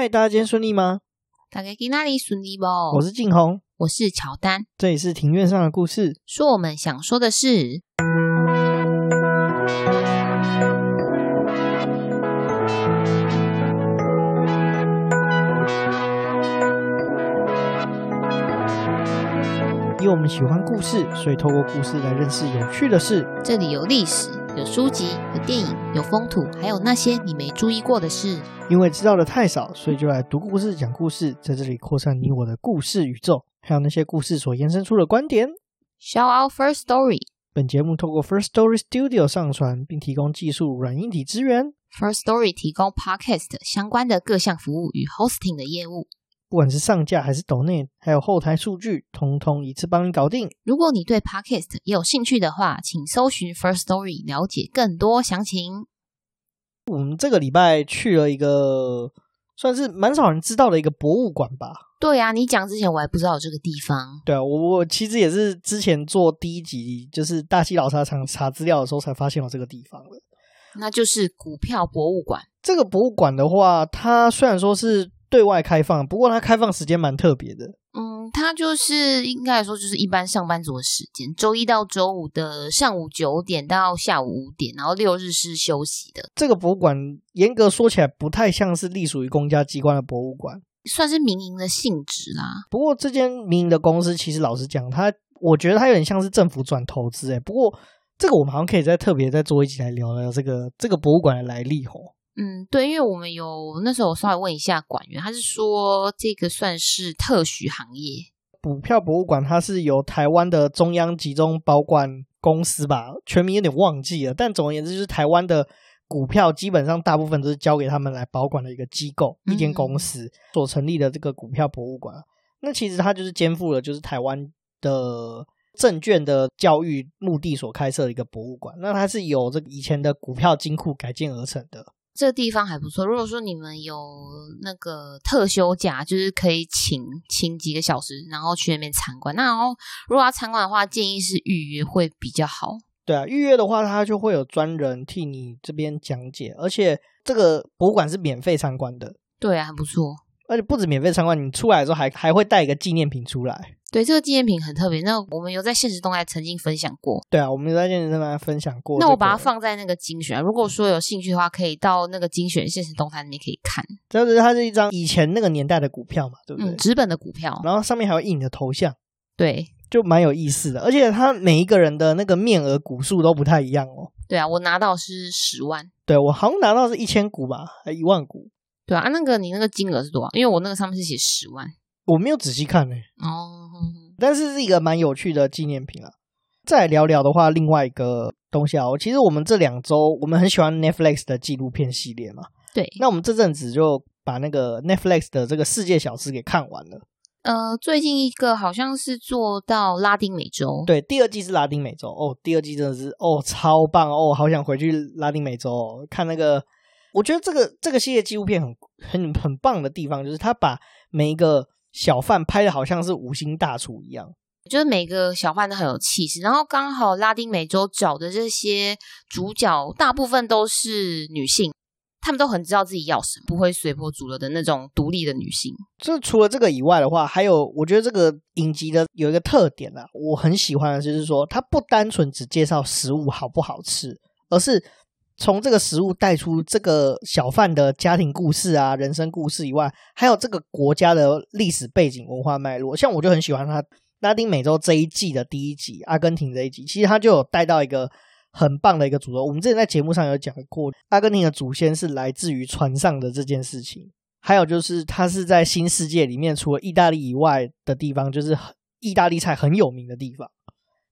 嗨，大家今天顺利吗？大家今哪里顺利不？我是静红，我是乔丹，这里是庭院上的故事，说我们想说的事。因为我们喜欢故事，所以透过故事来认识有趣的事。这里有历史，有书籍，有电影，有风土，还有那些你没注意过的事。因为知道的太少，所以就来读故事、讲故事，在这里扩散你我的故事宇宙，还有那些故事所延伸出的观点。Shout out First Story。本节目透过 First Story Studio 上传，并提供技术软硬体支援。First Story 提供 Podcast 相关的各项服务与 Hosting 的业务。不管是上架还是抖内，还有后台数据，通通一次帮你搞定。如果你对 Podcast 也有兴趣的话，请搜寻 First Story 了解更多详情。我们这个礼拜去了一个算是蛮少人知道的一个博物馆吧？对啊，你讲之前我还不知道有这个地方。对啊，我我其实也是之前做第一集就是大溪老茶厂查资料的时候才发现有这个地方的。那就是股票博物馆。这个博物馆的话，它虽然说是。对外开放，不过它开放时间蛮特别的。嗯，它就是应该来说就是一般上班族的时间，周一到周五的上午九点到下午五点，然后六日是休息的。这个博物馆严格说起来不太像是隶属于公家机关的博物馆，算是民营的性质啦。不过这间民营的公司其实老实讲，它我觉得它有点像是政府转投资诶。不过这个我们好像可以再特别再做一集来聊聊这个这个博物馆的来历吼。嗯，对，因为我们有那时候我稍微问一下馆员，他是说这个算是特许行业。股票博物馆它是由台湾的中央集中保管公司吧，全名有点忘记了，但总而言之就是台湾的股票基本上大部分都是交给他们来保管的一个机构，一间公司所成立的这个股票博物馆。嗯、那其实它就是肩负了就是台湾的证券的教育目的所开设的一个博物馆。那它是由这个以前的股票金库改建而成的。这个地方还不错。如果说你们有那个特休假，就是可以请请几个小时，然后去那边参观。那然后如果要参观的话，建议是预约会比较好。对啊，预约的话，他就会有专人替你这边讲解，而且这个博物馆是免费参观的。对啊，很不错。而且不止免费参观，你出来的时候还还会带一个纪念品出来。对，这个纪念品很特别。那我们有在现实动态曾经分享过。对啊，我们有在现实动态分享过。那我把它放在那个精选。如果说有兴趣的话，可以到那个精选现实动态里面可以看。就是它是一张以前那个年代的股票嘛，对不对？嗯，纸本的股票。然后上面还有印你的头像。对，就蛮有意思的。而且它每一个人的那个面额股数都不太一样哦。对啊，我拿到是十万。对，我好像拿到是一千股吧，还一万股。对啊，那个你那个金额是多少？因为我那个上面是写十万。我没有仔细看呢。哦。但是是一个蛮有趣的纪念品啊。再聊聊的话，另外一个东西啊，其实我们这两周我们很喜欢 Netflix 的纪录片系列嘛。对。那我们这阵子就把那个 Netflix 的这个世界小吃给看完了。呃，最近一个好像是做到拉丁美洲。对，第二季是拉丁美洲哦，第二季真的是哦超棒哦，好想回去拉丁美洲哦，看那个。我觉得这个这个系列纪录片很很很棒的地方，就是他把每一个。小贩拍的好像是五星大厨一样，就是每个小贩都很有气势。然后刚好拉丁美洲找的这些主角大部分都是女性，她们都很知道自己要什么，不会随波逐流的那种独立的女性。就除了这个以外的话，还有我觉得这个影集的有一个特点啊，我很喜欢的就是说，它不单纯只介绍食物好不好吃，而是。从这个食物带出这个小贩的家庭故事啊、人生故事以外，还有这个国家的历史背景、文化脉络。像我就很喜欢他拉丁美洲这一季的第一集，阿根廷这一集，其实他就有带到一个很棒的一个主轴。我们之前在节目上有讲过，阿根廷的祖先是来自于船上的这件事情。还有就是，他是在新世界里面，除了意大利以外的地方，就是意大利菜很有名的地方。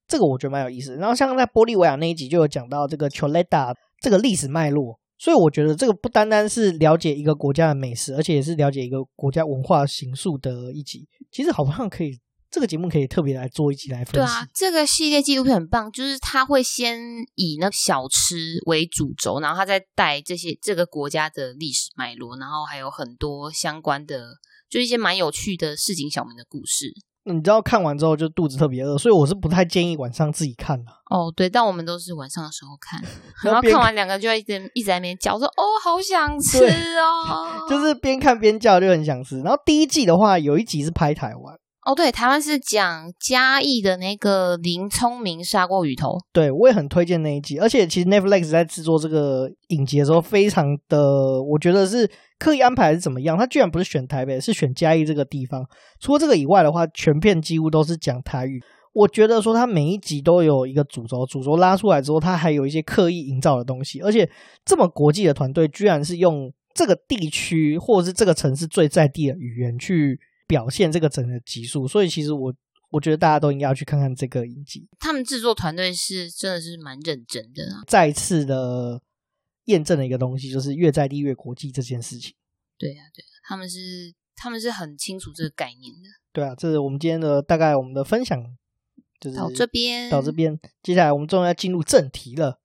这个我觉得蛮有意思。然后像在玻利维亚那一集，就有讲到这个 Choleta。这个历史脉络，所以我觉得这个不单单是了解一个国家的美食，而且也是了解一个国家文化形塑的一集。其实好像可以，这个节目可以特别来做一集来分析。对啊，这个系列纪录片很棒，就是他会先以那小吃为主轴，然后他再带这些这个国家的历史脉络，然后还有很多相关的，就一些蛮有趣的市井小民的故事。你知道看完之后就肚子特别饿，所以我是不太建议晚上自己看的。哦，对，但我们都是晚上的时候看，然后看完两个就一直一直在那边叫说：“哦，好想 吃哦！”就是边看边叫，就很想吃。然后第一季的话，有一集是拍台湾。哦，对，台湾是讲嘉义的那个林聪明砂锅鱼头，对，我也很推荐那一集。而且其实 Netflix 在制作这个影集的时候，非常的，我觉得是刻意安排还是怎么样？他居然不是选台北，是选嘉义这个地方。除了这个以外的话，全片几乎都是讲台语。我觉得说他每一集都有一个主轴，主轴拉出来之后，他还有一些刻意营造的东西。而且这么国际的团队，居然是用这个地区或者是这个城市最在地的语言去。表现这个整个集数，所以其实我我觉得大家都应该要去看看这个影集。他们制作团队是真的是蛮认真的啊，再次的验证了一个东西，就是越在地越国际这件事情。对啊，对啊，他们是他们是很清楚这个概念的。对啊，这是我们今天的大概我们的分享，就是到这边到这边，接下来我们终于要进入正题了，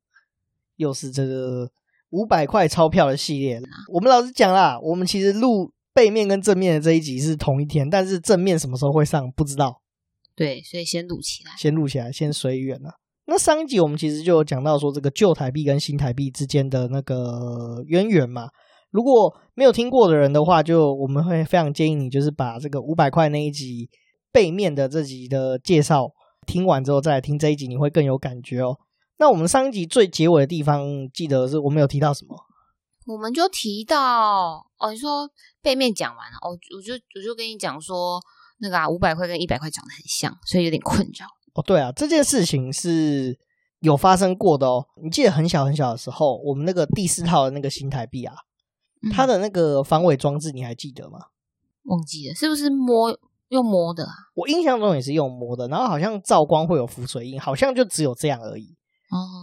又是这个五百块钞票的系列。我们老实讲啦，我们其实录。背面跟正面的这一集是同一天，但是正面什么时候会上不知道。对，所以先录起来，先录起来，先随缘啊。那上一集我们其实就有讲到说这个旧台币跟新台币之间的那个渊源嘛。如果没有听过的人的话，就我们会非常建议你就是把这个五百块那一集背面的这集的介绍听完之后再来听这一集，你会更有感觉哦。那我们上一集最结尾的地方，记得是我们有提到什么？我们就提到哦，你说背面讲完了哦，我就我就跟你讲说，那个啊，五百块跟一百块长得很像，所以有点困扰哦。对啊，这件事情是有发生过的哦。你记得很小很小的时候，我们那个第四套的那个新台币啊，嗯、它的那个防伪装置你还记得吗？忘记了，是不是摸用摸的啊？我印象中也是用摸的，然后好像照光会有浮水印，好像就只有这样而已。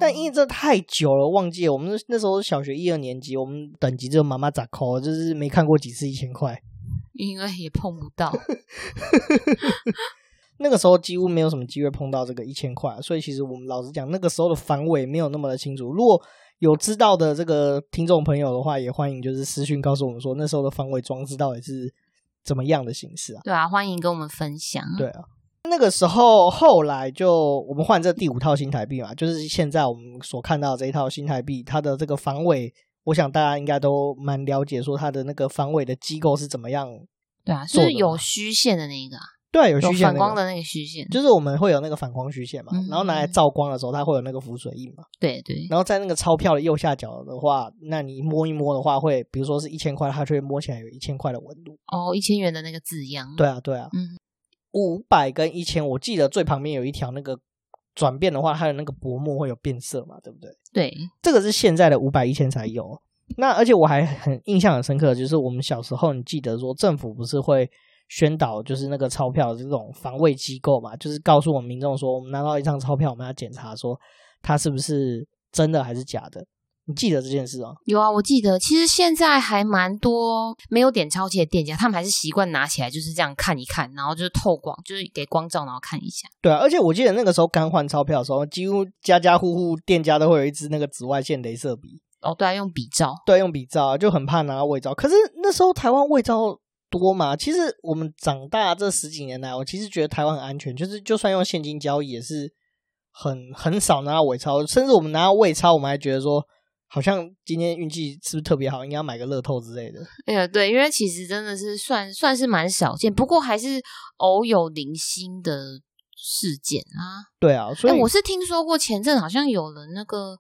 但因为这太久了，忘记了。我们那时候小学一二年级，我们等级只有妈妈咋抠，就是没看过几次一千块，因为也碰不到。那个时候几乎没有什么机会碰到这个一千块，所以其实我们老实讲，那个时候的防伪没有那么的清楚。如果有知道的这个听众朋友的话，也欢迎就是私讯告诉我们说，那时候的防伪装置到底是怎么样的形式啊？对啊，欢迎跟我们分享。对啊。那个时候，后来就我们换这第五套新台币嘛，就是现在我们所看到的这一套新台币，它的这个防伪，我想大家应该都蛮了解，说它的那个防伪的机构是怎么样。对啊，是有虚线的那一个啊。对，有虚线、那个、反光的那个虚线，就是我们会有那个反光虚线嘛，嗯、然后拿来照光的时候，它会有那个浮水印嘛。对对。然后在那个钞票的右下角的话，那你摸一摸的话，会比如说是一千块，它就会摸起来有一千块的纹路。哦，一千元的那个字样。对啊，对啊。嗯。五百跟一千，我记得最旁边有一条那个转变的话，它的那个薄膜会有变色嘛，对不对？对，这个是现在的五百一千才有。那而且我还很印象很深刻，就是我们小时候，你记得说政府不是会宣导，就是那个钞票的这种防卫机构嘛，就是告诉我们民众说，我们拿到一张钞票，我们要检查说它是不是真的还是假的。你记得这件事啊？有啊，我记得。其实现在还蛮多没有点钞机的店家，他们还是习惯拿起来就是这样看一看，然后就是透光，就是给光照，然后看一下。对啊，而且我记得那个时候刚换钞票的时候，几乎家家户户店家都会有一支那个紫外线镭射笔。哦，对啊，用笔照。对，用笔照，就很怕拿到伪造。可是那时候台湾伪造多嘛？其实我们长大这十几年来，我其实觉得台湾很安全，就是就算用现金交易也是很很少拿到伪钞，甚至我们拿到伪钞，我们还觉得说。好像今天运气是不是特别好？应该要买个乐透之类的。哎呀，对，因为其实真的是算算是蛮少见，不过还是偶有零星的事件啊。对啊，所以我是听说过前阵好像有了那个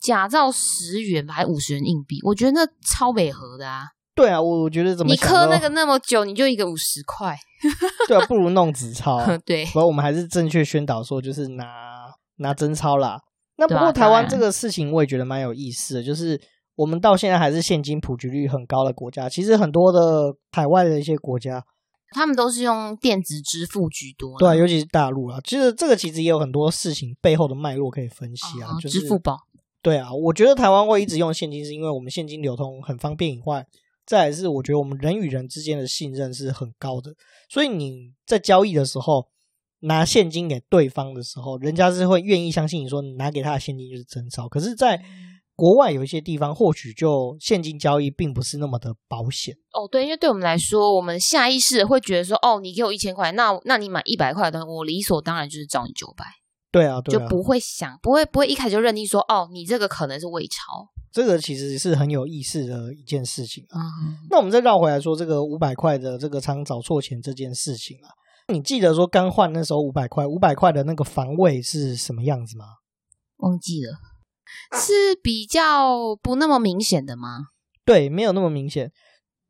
假造十元吧，还五十元硬币，我觉得那超违和的啊。对啊，我我觉得怎么你刻那个那么久，你就一个五十块，对啊，不如弄纸钞。对，不过我们还是正确宣导说，就是拿拿真钞啦。那不过台湾这个事情我也觉得蛮有意思的，就是我们到现在还是现金普及率很高的国家。其实很多的海外的一些国家，他们都是用电子支付居多。对啊，尤其是大陆啊。其实这个其实也有很多事情背后的脉络可以分析啊。就是支付宝。对啊，我觉得台湾会一直用现金，是因为我们现金流通很方便以外，再来是我觉得我们人与人之间的信任是很高的。所以你在交易的时候。拿现金给对方的时候，人家是会愿意相信你说你拿给他的现金就是真钞。可是，在国外有一些地方或许就现金交易并不是那么的保险。哦，对，因为对我们来说，我们下意识会觉得说，哦，你给我一千块，那那你买一百块的，我理所当然就是找你九百。对啊，对啊，就不会想，不会不会一开始就认定说，哦，你这个可能是伪钞。这个其实是很有意思的一件事情啊。嗯，那我们再绕回来说这个五百块的这个常常找错钱这件事情啊，你记得说刚换那时候五百块，五百块的那个防伪是什么样子吗？忘记了，是比较不那么明显的吗？对，没有那么明显。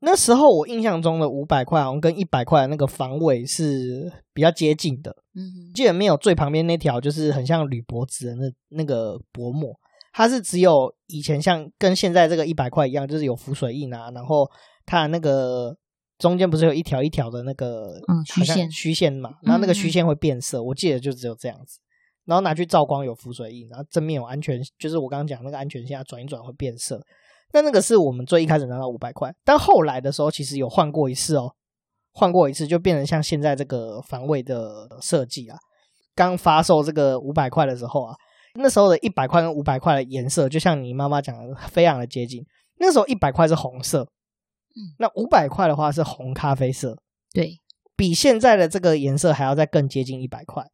那时候我印象中的五百块好像跟一百块的那个防伪是比较接近的。嗯，记得没有最旁边那条就是很像铝箔纸的那那个薄膜。它是只有以前像跟现在这个一百块一样，就是有浮水印啊，然后它的那个中间不是有一条一条的那个嗯虚线虚线嘛，然后那个虚线会变色，我记得就只有这样子，然后拿去照光有浮水印，然后正面有安全，就是我刚刚讲那个安全线，转一转会变色。但那个是我们最一开始拿到五百块，但后来的时候其实有换过一次哦，换过一次就变成像现在这个防伪的设计啊。刚发售这个五百块的时候啊。那时候的一百块跟五百块的颜色，就像你妈妈讲的，非常的接近。那时候一百块是红色，嗯，那五百块的话是红咖啡色，对，比现在的这个颜色还要再更接近一百块，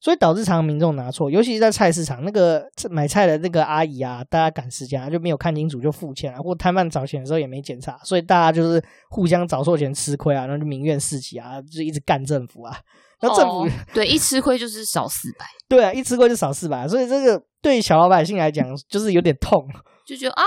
所以导致常常民众拿错，尤其是在菜市场，那个买菜的那个阿姨啊，大家赶时间啊就没有看清楚就付钱啊，或摊贩找钱的时候也没检查，所以大家就是互相找错钱吃亏啊，然后就民怨四起啊，就一直干政府啊。那政府、哦、对一吃亏就是少四百，对啊，一吃亏就少四百，所以这个对小老百姓来讲就是有点痛，就觉得啊，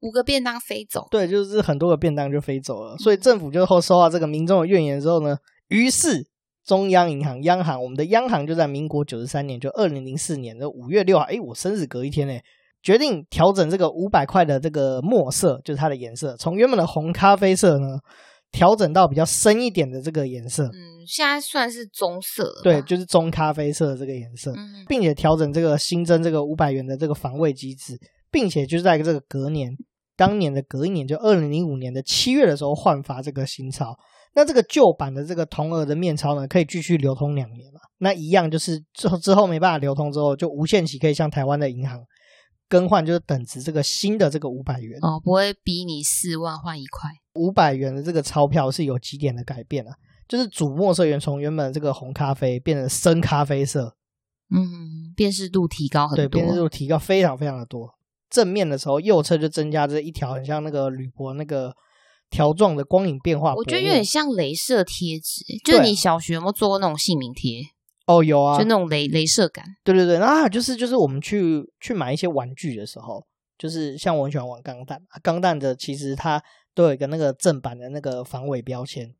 五个便当飞走，对，就是很多个便当就飞走了，所以政府就后收到这个民众的怨言之后呢，于是中央银行央行，我们的央行就在民国九十三年，就二零零四年的五月六号，哎，我生日隔一天呢，决定调整这个五百块的这个墨色，就是它的颜色，从原本的红咖啡色呢。调整到比较深一点的这个颜色，嗯，现在算是棕色了，对，就是棕咖啡色的这个颜色，嗯，并且调整这个新增这个五百元的这个防卫机制，并且就在这个隔年，当年的隔一年，就二零零五年的七月的时候换发这个新钞，那这个旧版的这个铜额的面钞呢，可以继续流通两年嘛，那一样就是之后之后没办法流通之后，就无限期可以向台湾的银行更换，就是等值这个新的这个五百元哦，不会比你四万换一块。五百元的这个钞票是有几点的改变啊？就是主墨色原从原本这个红咖啡变成深咖啡色，嗯，辨识度提高很多，对，辨识度提高非常非常的多。正面的时候，右侧就增加这一条很像那个铝箔那个条状的光影变化，我觉得有点像镭射贴纸，就是你小学有没有做过那种姓名贴？哦，有啊，就那种镭镭射感。对对对，那就是就是我们去去买一些玩具的时候，就是像我很喜欢玩钢弹，钢弹的其实它。都有一个那个正版的那个防伪标签，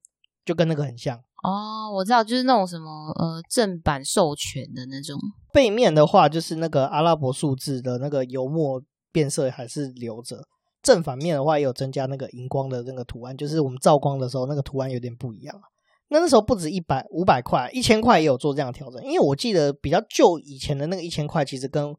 就跟那个很像哦。我知道，就是那种什么呃正版授权的那种。背面的话，就是那个阿拉伯数字的那个油墨变色还是留着。正反面的话，也有增加那个荧光的那个图案，就是我们照光的时候，那个图案有点不一样。那那时候不止一百五百块，一千块也有做这样调整。因为我记得比较旧以前的那个一千块，其实跟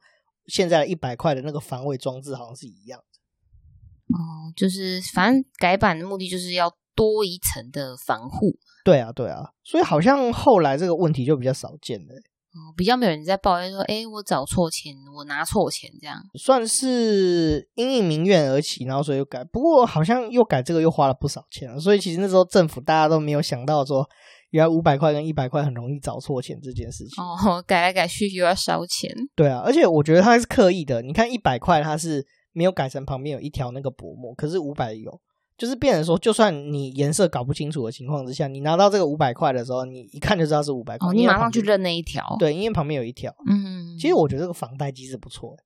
现在一百块的那个防伪装置好像是一样。哦，就是反正改版的目的就是要多一层的防护。对啊，对啊，所以好像后来这个问题就比较少见了。哦，比较没有人在抱怨说，哎，我找错钱，我拿错钱这样。算是因应民怨而起，然后所以又改。不过好像又改这个又花了不少钱，所以其实那时候政府大家都没有想到说，原来五百块跟一百块很容易找错钱这件事情。哦，改来改去又要烧钱。对啊，而且我觉得他是刻意的。你看一百块，他是。没有改成旁边有一条那个薄膜，可是五百有，就是变成说，就算你颜色搞不清楚的情况之下，你拿到这个五百块的时候，你一看就知道是五百块。哦，你马上去认那一条。对，因为旁边有一条。嗯，其实我觉得这个房贷机制不错，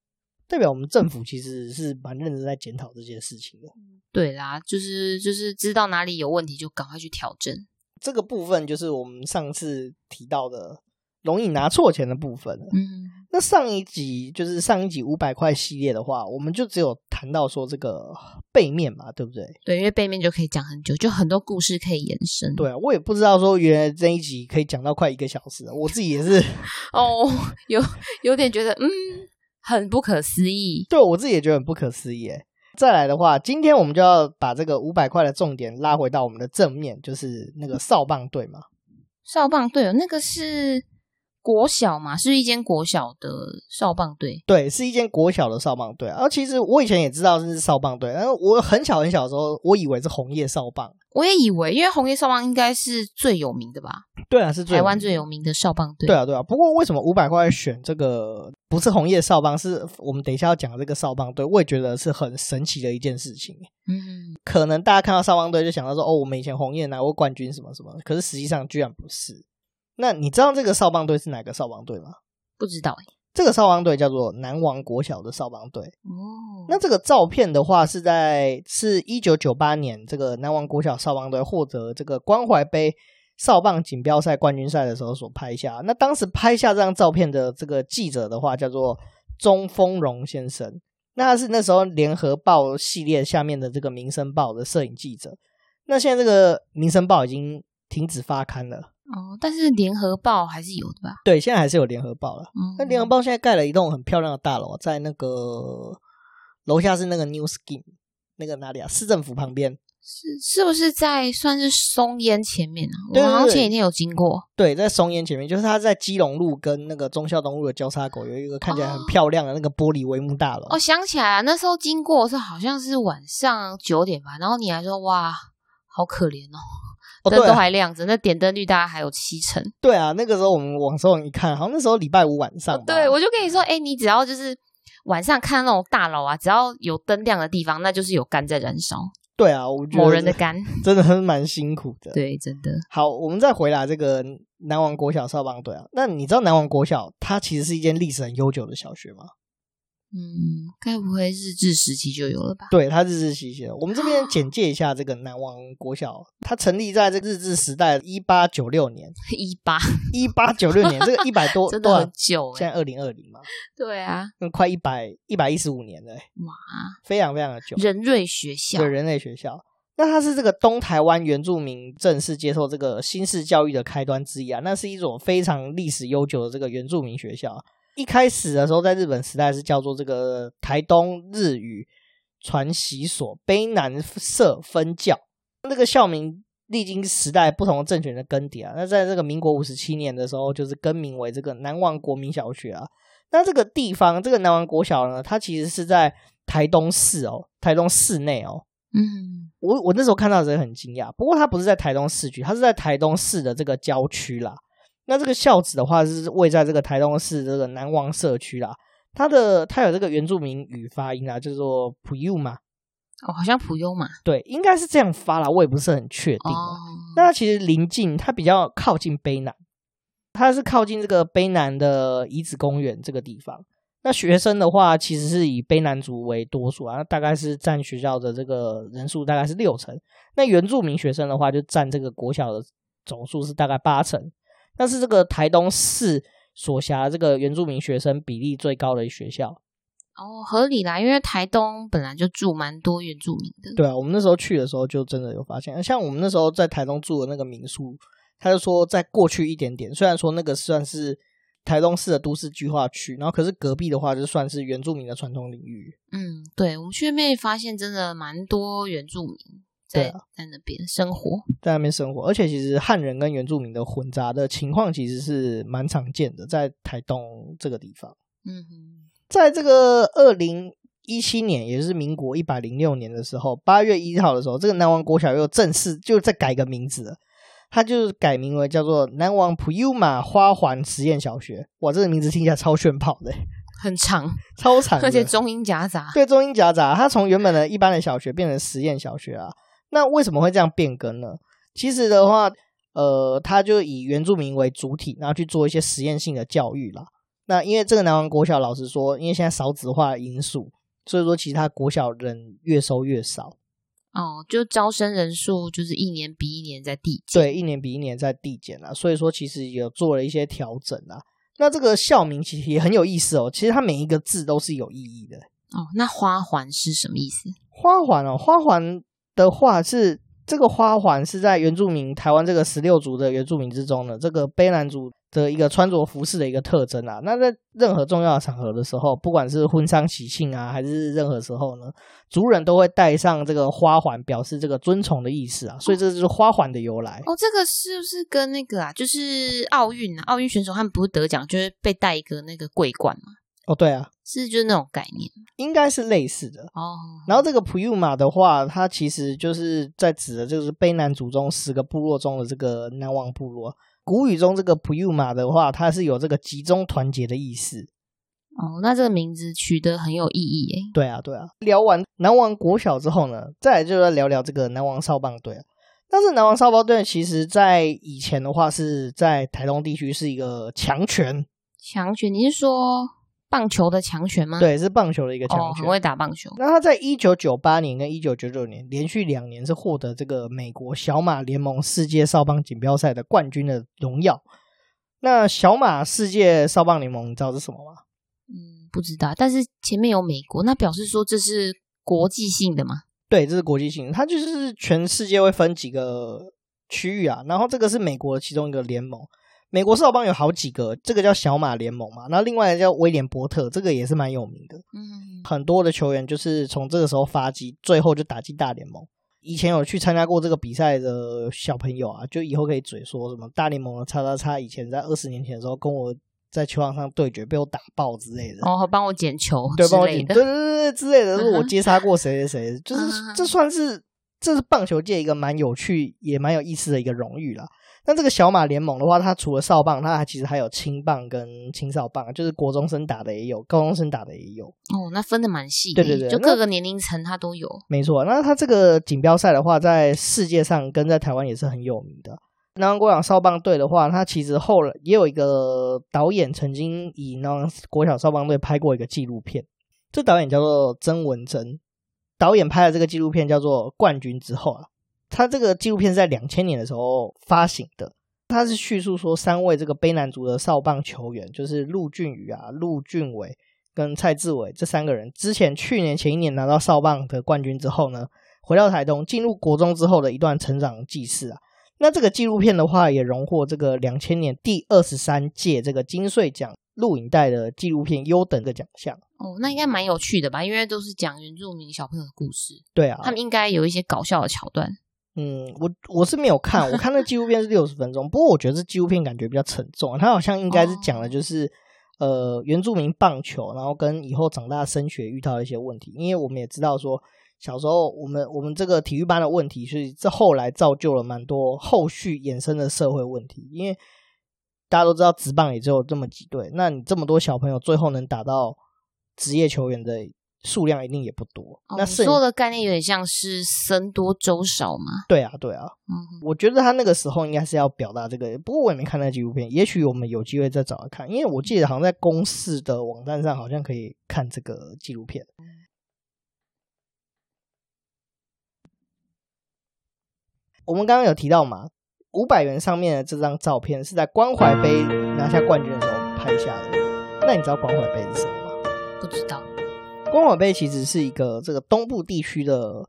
代表我们政府其实是蛮认真在检讨这件事情的。对啦，就是就是知道哪里有问题就赶快去调整。这个部分就是我们上次提到的容易拿错钱的部分。嗯。那上一集就是上一集五百块系列的话，我们就只有谈到说这个背面嘛，对不对？对，因为背面就可以讲很久，就很多故事可以延伸。对啊，我也不知道说原来这一集可以讲到快一个小时，我自己也是 哦，有有点觉得嗯，很不可思议。对，我自己也觉得很不可思议。哎，再来的话，今天我们就要把这个五百块的重点拉回到我们的正面，就是那个扫棒队嘛。扫棒队哦，那个是。国小嘛，是一间国小的少棒队。对，是一间国小的少棒队。然后其实我以前也知道这是少棒队，然后我很小很小的时候，我以为是红叶少棒。我也以为，因为红叶少棒应该是最有名的吧？对啊，是最台湾最有名的少棒队。对啊，对啊。不过为什么五百块选这个不是红叶少棒，是我们等一下要讲的这个少棒队？我也觉得是很神奇的一件事情。嗯，可能大家看到少棒队就想到说，哦，我们以前红叶拿过冠军什么什么，可是实际上居然不是。那你知道这个少棒队是哪个少棒队吗？不知道哎。这个少棒队叫做南王国小的少棒队。哦。那这个照片的话，是在是一九九八年，这个南王国小少棒队获得这个关怀杯少棒锦标赛冠军赛的时候所拍下。那当时拍下这张照片的这个记者的话，叫做钟丰荣先生。那他是那时候联合报系列下面的这个民生报的摄影记者。那现在这个民生报已经停止发刊了。哦，但是联合报还是有的吧？对，现在还是有联合报了。嗯，那联合报现在盖了一栋很漂亮的大楼，在那个楼下是那个 New Skin，那个哪里啊？市政府旁边。是是不是在算是松烟前面啊？我好像前几天有经过。对，在松烟前面，就是它在基隆路跟那个忠孝东路的交叉口，有一个看起来很漂亮的那个玻璃帷幕大楼。我、哦、想起来了，那时候经过是好像是晚上九点吧，然后你还说哇，好可怜哦。灯都还亮着，那点灯率大概还有七成。对啊，那个时候我们往上一看，好像那时候礼拜五晚上。对，我就跟你说，哎，你只要就是晚上看那种大楼啊，只要有灯亮的地方，那就是有肝在燃烧。对啊，我觉得某人的肝 真的很蛮辛苦的。对，真的。好，我们再回来这个南王国小少棒队啊，那你知道南王国小它其实是一间历史很悠久的小学吗？嗯，该不会日治时期就有了吧？对，它日治时期。我们这边简介一下这个南王国小，它成立在这个日治时代，一八九六年。一八一八九六年，这个一百多，真的很久、欸。现在二零二零嘛？对啊，快一百一百一十五年了、欸。哇，非常非常的久。人瑞学校，对，人类学校。那它是这个东台湾原住民正式接受这个新式教育的开端之一啊。那是一种非常历史悠久的这个原住民学校。一开始的时候，在日本时代是叫做这个台东日语传习所卑南社分教，那个校名历经时代不同的政权的更迭啊。那在这个民国五十七年的时候，就是更名为这个南王国民小学啊。那这个地方，这个南王国小呢，它其实是在台东市哦，台东市内哦。嗯，我我那时候看到的时候很惊讶，不过它不是在台东市区，它是在台东市的这个郊区啦。那这个孝子的话是位在这个台东市这个南王社区啦，它的它有这个原住民语发音啊，叫做普悠嘛，哦，好像普悠嘛，对，应该是这样发啦，我也不是很确定。哦，那它其实临近，它比较靠近卑南，它是靠近这个卑南的遗址公园这个地方。那学生的话，其实是以卑南族为多数啊，大概是占学校的这个人数大概是六成。那原住民学生的话，就占这个国小的总数是大概八成。但是这个台东市所辖这个原住民学生比例最高的学校哦，合理啦，因为台东本来就住蛮多原住民的。对啊，我们那时候去的时候就真的有发现，像我们那时候在台东住的那个民宿，他就说在过去一点点，虽然说那个算是台东市的都市计划区，然后可是隔壁的话就算是原住民的传统领域。嗯，对，我们去那边发现真的蛮多原住民。对，在那边生活，在那边生活，而且其实汉人跟原住民的混杂的情况其实是蛮常见的，在台东这个地方。嗯哼，在这个二零一七年，也就是民国一百零六年的时候，八月一号的时候，这个南王国小又正式就再改个名字了，它就是改名为叫做南王普悠玛花环实验小学。哇，这个名字听起来超炫炮的，很长，超长，而且中英夹杂。对，中英夹杂，它从原本的一般的小学变成实验小学啊。那为什么会这样变更呢？其实的话，呃，他就以原住民为主体，然后去做一些实验性的教育啦。那因为这个南王国小，老实说，因为现在少子化的因素，所以说其他国小人越收越少。哦，就招生人数就是一年比一年在递减。对，一年比一年在递减啦。所以说其实有做了一些调整啦。那这个校名其实也很有意思哦，其实它每一个字都是有意义的。哦，那花环是什么意思？花环哦，花环。的话是这个花环是在原住民台湾这个十六族的原住民之中呢，这个卑南族的一个穿着服饰的一个特征啊。那在任何重要的场合的时候，不管是婚丧喜庆啊，还是任何时候呢，族人都会戴上这个花环，表示这个尊崇的意思啊。所以这就是花环的由来。哦，这个是不是跟那个啊，就是奥运啊，奥运选手他们不是得奖，就是被戴一个那个桂冠吗？哦，对啊，是就是那种概念，应该是类似的哦。然后这个普悠玛的话，它其实就是在指的就是卑南族中十个部落中的这个南王部落。古语中这个普悠玛的话，它是有这个集中团结的意思。哦，那这个名字取得很有意义诶。对啊，对啊。聊完南王国小之后呢，再来就要聊聊这个南王少棒队。但是南王少棒队其实在以前的话是在台东地区是一个强权。强权，你是说？棒球的强权吗？对，是棒球的一个强权。哦，很会打棒球。那他在一九九八年跟一九九九年连续两年是获得这个美国小马联盟世界少棒锦标赛的冠军的荣耀。那小马世界少棒联盟，你知道是什么吗？嗯，不知道。但是前面有美国，那表示说这是国际性的吗？对，这是国际性的。它就是全世界会分几个区域啊，然后这个是美国的其中一个联盟。美国少棒有好几个，这个叫小马联盟嘛，然后另外一个叫威廉波特，这个也是蛮有名的。嗯，很多的球员就是从这个时候发迹，最后就打进大联盟。以前有去参加过这个比赛的小朋友啊，就以后可以嘴说什么大联盟的叉叉叉，以前在二十年前的时候跟我在球场上对决，被我打爆之类的。哦，帮我捡球，对，帮我捡，对对对对之类的，是 我接杀过谁谁谁，就是 这算是这是棒球界一个蛮有趣也蛮有意思的一个荣誉啦。那这个小马联盟的话，它除了少棒，它还其实还有青棒跟青少棒，就是国中生打的也有，高中生打的也有。哦，那分的蛮细。对对对，就各个年龄层它都有。没错，那它这个锦标赛的话，在世界上跟在台湾也是很有名的。南王国小少棒队的话，它其实后来也有一个导演曾经以南王国小少棒队拍过一个纪录片，这导演叫做曾文珍，导演拍的这个纪录片叫做《冠军之后》啊。他这个纪录片是在两千年的时候发行的，他是叙述说三位这个卑南族的少棒球员，就是陆俊宇啊、陆俊伟跟蔡志伟这三个人，之前去年前一年拿到少棒的冠军之后呢，回到台东进入国中之后的一段成长记事啊。那这个纪录片的话，也荣获这个两千年第二十三届这个金穗奖录影带的纪录片优等的奖项。哦，那应该蛮有趣的吧？因为都是讲原住民小朋友的故事。对啊，他们应该有一些搞笑的桥段。嗯，我我是没有看，我看那纪录片是六十分钟，不过我觉得这纪录片感觉比较沉重，它好像应该是讲的就是、哦、呃原住民棒球，然后跟以后长大升学遇到的一些问题，因为我们也知道说小时候我们我们这个体育班的问题，所以这后来造就了蛮多后续衍生的社会问题，因为大家都知道职棒也只有这么几队，那你这么多小朋友最后能打到职业球员的。数量一定也不多。哦、那说的概念有点像是僧多粥少嘛？对啊，对啊。嗯，我觉得他那个时候应该是要表达这个。不过我也没看那纪录片，也许我们有机会再找来看。因为我记得好像在公司的网站上好像可以看这个纪录片。嗯、我们刚刚有提到嘛，五百元上面的这张照片是在关怀杯拿下冠军的时候拍下的。那你知道关怀杯是什么吗？不知道。关怀杯其实是一个这个东部地区的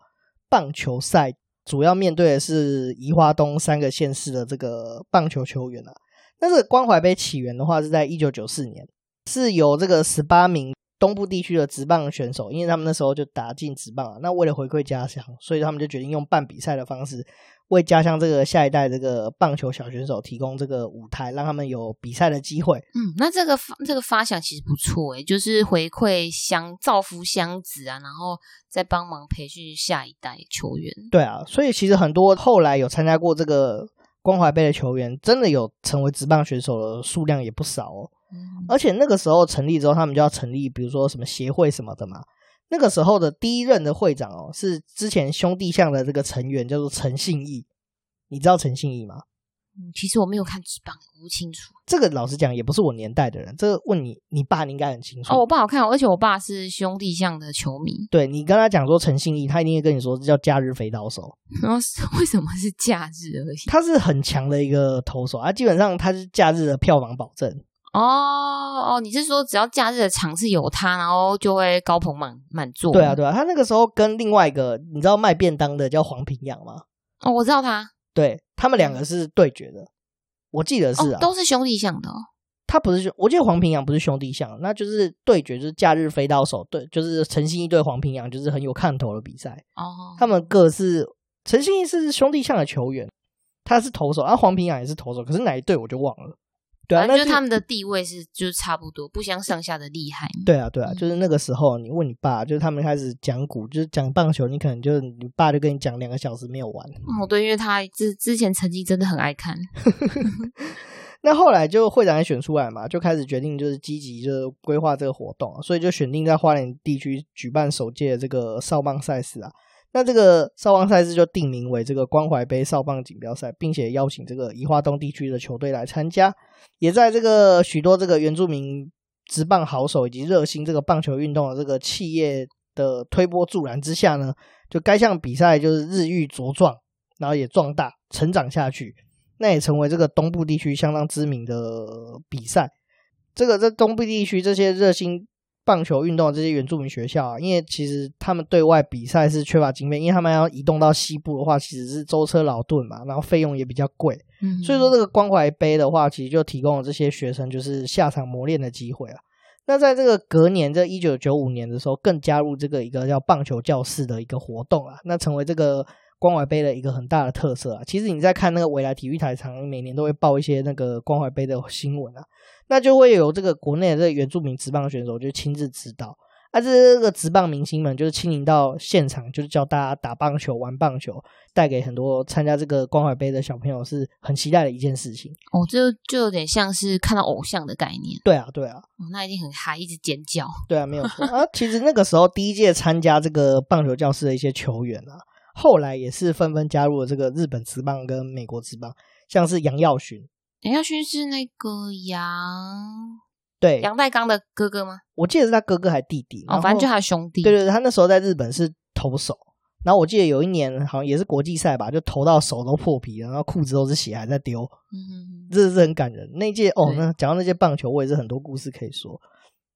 棒球赛，主要面对的是宜花东三个县市的这个棒球球员啊。那这个关怀杯起源的话，是在一九九四年，是由这个十八名东部地区的职棒选手，因为他们那时候就打进职棒啊，那为了回馈家乡，所以他们就决定用办比赛的方式。为家乡这个下一代这个棒球小选手提供这个舞台，让他们有比赛的机会。嗯，那这个这个发想其实不错诶，就是回馈乡造福乡子啊，然后再帮忙培训下一代球员。对啊，所以其实很多后来有参加过这个关怀杯的球员，真的有成为职棒选手的数量也不少哦。嗯，而且那个时候成立之后，他们就要成立，比如说什么协会什么的嘛。那个时候的第一任的会长哦，是之前兄弟象的这个成员，叫做陈信义。你知道陈信义吗？嗯，其实我没有看职棒，不清楚。这个老实讲，也不是我年代的人。这个问你，你爸你应该很清楚。哦，我爸好看，而且我爸是兄弟象的球迷。对，你跟他讲说陈信义，他一定会跟你说这叫假日肥刀手。然后为什么是假日而已？他是很强的一个投手啊，基本上他是假日的票房保证。哦哦，你是说只要假日的场次有他，然后就会高朋满满座？对啊对啊，他那个时候跟另外一个你知道卖便当的叫黄平阳吗？哦，我知道他。对，他们两个是对决的，我记得是啊，哦、都是兄弟相的。哦。他不是兄，我记得黄平阳不是兄弟相，那就是对决，就是假日飞刀手对，就是陈信义对黄平阳，就是很有看头的比赛。哦，他们各是陈信义是兄弟相的球员，他是投手，而、啊、黄平阳也是投手，可是哪一队我就忘了。对啊，那就他们的地位是就是差不多，不相上下的厉害。对啊，对啊，就是那个时候，你问你爸，就是他们开始讲古，就是讲棒球，你可能就你爸就跟你讲两个小时没有完。哦，对，因为他之之前成绩真的很爱看。那后来就会长也选出来嘛，就开始决定就是积极就是规划这个活动，所以就选定在花莲地区举办首届的这个少棒赛事啊。那这个少棒赛事就定名为这个关怀杯少棒锦标赛，并且邀请这个宜化东地区的球队来参加。也在这个许多这个原住民职棒好手以及热心这个棒球运动的这个企业的推波助澜之下呢，就该项比赛就是日益茁壮，然后也壮大成长下去。那也成为这个东部地区相当知名的比赛。这个在东部地区这些热心。棒球运动的这些原住民学校啊，因为其实他们对外比赛是缺乏经费，因为他们要移动到西部的话，其实是舟车劳顿嘛，然后费用也比较贵。嗯，所以说这个关怀杯的话，其实就提供了这些学生就是下场磨练的机会啊。那在这个隔年，这一九九五年的时候，更加入这个一个叫棒球教室的一个活动啊，那成为这个。关怀杯的一个很大的特色啊，其实你在看那个未来体育台，常每年都会报一些那个关怀杯的新闻啊，那就会有这个国内的这个原住民职棒选手就亲自指导，啊，这个职棒明星们就是亲临到现场，就是教大家打棒球、玩棒球，带给很多参加这个关怀杯的小朋友是很期待的一件事情。哦，就就有点像是看到偶像的概念。对啊，对啊，哦，那一定很嗨，一直尖叫。对啊，没有错啊。其实那个时候第一届参加这个棒球教室的一些球员啊。后来也是纷纷加入了这个日本职棒跟美国职棒，像是杨耀勋。杨耀勋是那个杨对杨代刚的哥哥吗？我记得是他哥哥还弟弟哦，反正就他兄弟。对对对，他那时候在日本是投手，然后我记得有一年好像也是国际赛吧，就投到手都破皮了，然后裤子都是血还在丢。嗯哼，这是很感人。那届哦，那讲到那届棒球，我也是很多故事可以说。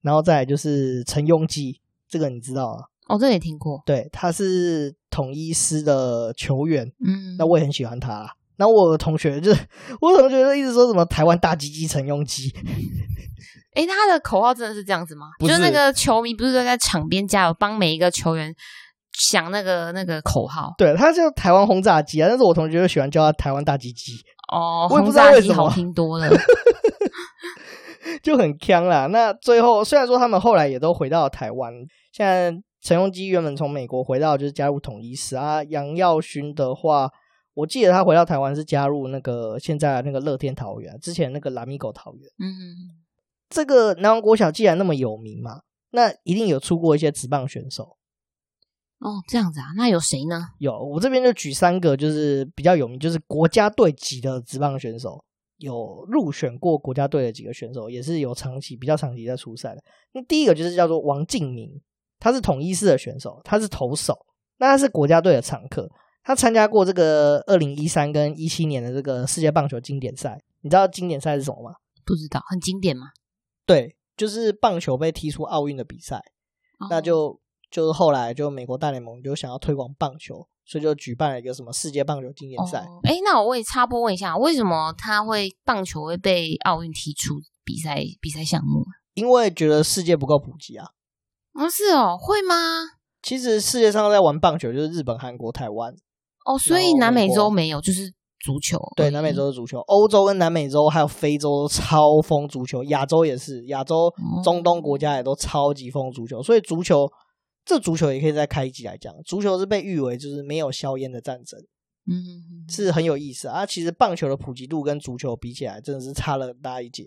然后再来就是陈庸基，这个你知道啊？哦，这也听过。对，他是统一师的球员，嗯，那我也很喜欢他。那我的同学就是，我同学就一直说什么台湾大鸡鸡陈鏞基。哎，他的口号真的是这样子吗？是，就是那个球迷不是都在场边加油，帮每一个球员想那个那个口号？对，他就台湾轰炸机啊，但是我同学就喜欢叫他台湾大鸡鸡。哦，轰炸机好听多了，就很锵啦。那最后虽然说他们后来也都回到了台湾，现在。陈鏞基原本从美国回到，就是加入统一狮啊。杨耀勋的话，我记得他回到台湾是加入那个现在那个乐天桃园，之前那个拉米狗桃园。嗯哼，这个南王国小既然那么有名嘛，那一定有出过一些职棒选手。哦，这样子啊，那有谁呢？有，我这边就举三个，就是比较有名，就是国家队级的职棒选手，有入选过国家队的几个选手，也是有长期比较长期在出赛的。那第一个就是叫做王镜铭。他是统一式的选手，他是投手，那他是国家队的常客，他参加过这个二零一三跟一七年的这个世界棒球经典赛。你知道经典赛是什么吗？不知道，很经典吗？对，就是棒球被踢出奥运的比赛。哦、那就就是后来就美国大联盟就想要推广棒球，所以就举办了一个什么世界棒球经典赛。哎、哦，那我问插播问一下，为什么他会棒球会被奥运踢出比赛比赛项目？因为觉得世界不够普及啊。啊，是哦，会吗？其实世界上在玩棒球就是日本、韩国、台湾哦，所以南美洲没有，就是足球。对，南美洲是足球，欧洲跟南美洲还有非洲都超疯足球，亚洲也是，亚洲、中东国家也都超级疯足球。所以足球，这足球也可以再开一集来讲。足球是被誉为就是没有硝烟的战争，嗯，是很有意思啊。其实棒球的普及度跟足球比起来，真的是差了很大一截。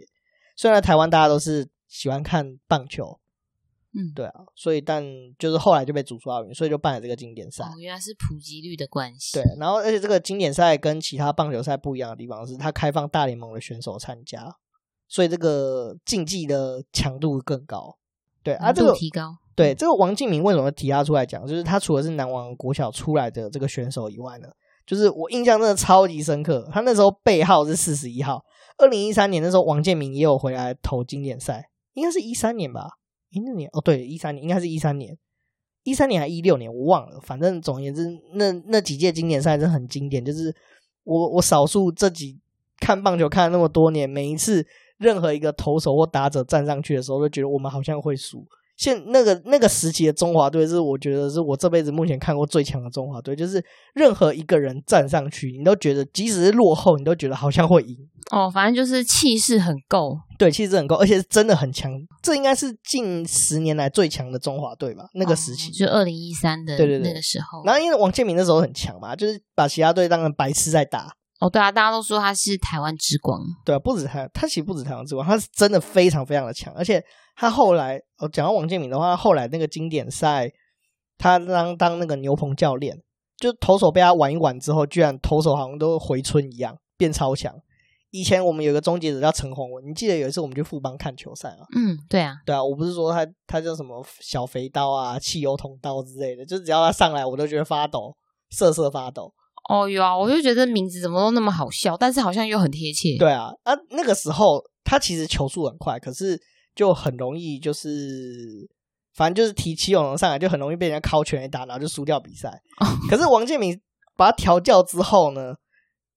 虽然台湾大家都是喜欢看棒球。嗯，对啊，所以但就是后来就被逐出奥运，所以就办了这个经典赛。哦，原来是普及率的关系。对，然后而且这个经典赛跟其他棒球赛不一样的地方是，它开放大联盟的选手参加，所以这个竞技的强度更高。对啊，这个提高。对，这个王镜铭为什么提他出来讲？就是他除了是南王国小出来的这个选手以外呢，就是我印象真的超级深刻。他那时候背号是四十一号。二零一三年那时候，王建民也有回来投经典赛，应该是一三年吧。一六年哦，对，一三年应该是一三年，一三年还一六年，我忘了。反正总而言之，那那几届经典赛真的很经典。就是我我少数这几看棒球看了那么多年，每一次任何一个投手或打者站上去的时候，都觉得我们好像会输。现那个那个时期的中华队是我觉得是我这辈子目前看过最强的中华队，就是任何一个人站上去，你都觉得即使是落后，你都觉得好像会赢。哦，反正就是气势很够，对，气势很够，而且是真的很强。这应该是近十年来最强的中华队吧？那个时期，哦、就二零一三的，对对对，那个时候。然后因为王建民那时候很强嘛，就是把其他队当成白痴在打。哦，对啊，大家都说他是台湾之光。对啊，不止他，他其实不止台湾之光，他是真的非常非常的强，而且。他后来，哦，讲到王建民的话，后来那个经典赛，他当当那个牛棚教练，就投手被他玩一玩之后，居然投手好像都回春一样，变超强。以前我们有个终结者叫陈宏文，你记得有一次我们去富邦看球赛啊？嗯，对啊，对啊，我不是说他他叫什么小肥刀啊、汽油桶刀之类的，就只要他上来，我都觉得发抖，瑟瑟发抖。哦，有啊，我就觉得名字怎么都那么好笑，但是好像又很贴切。对啊，啊，那个时候他其实球速很快，可是。就很容易，就是反正就是提起勇龙上来，就很容易被人家敲全垒打，然后就输掉比赛。Oh. 可是王建民把他调教之后呢，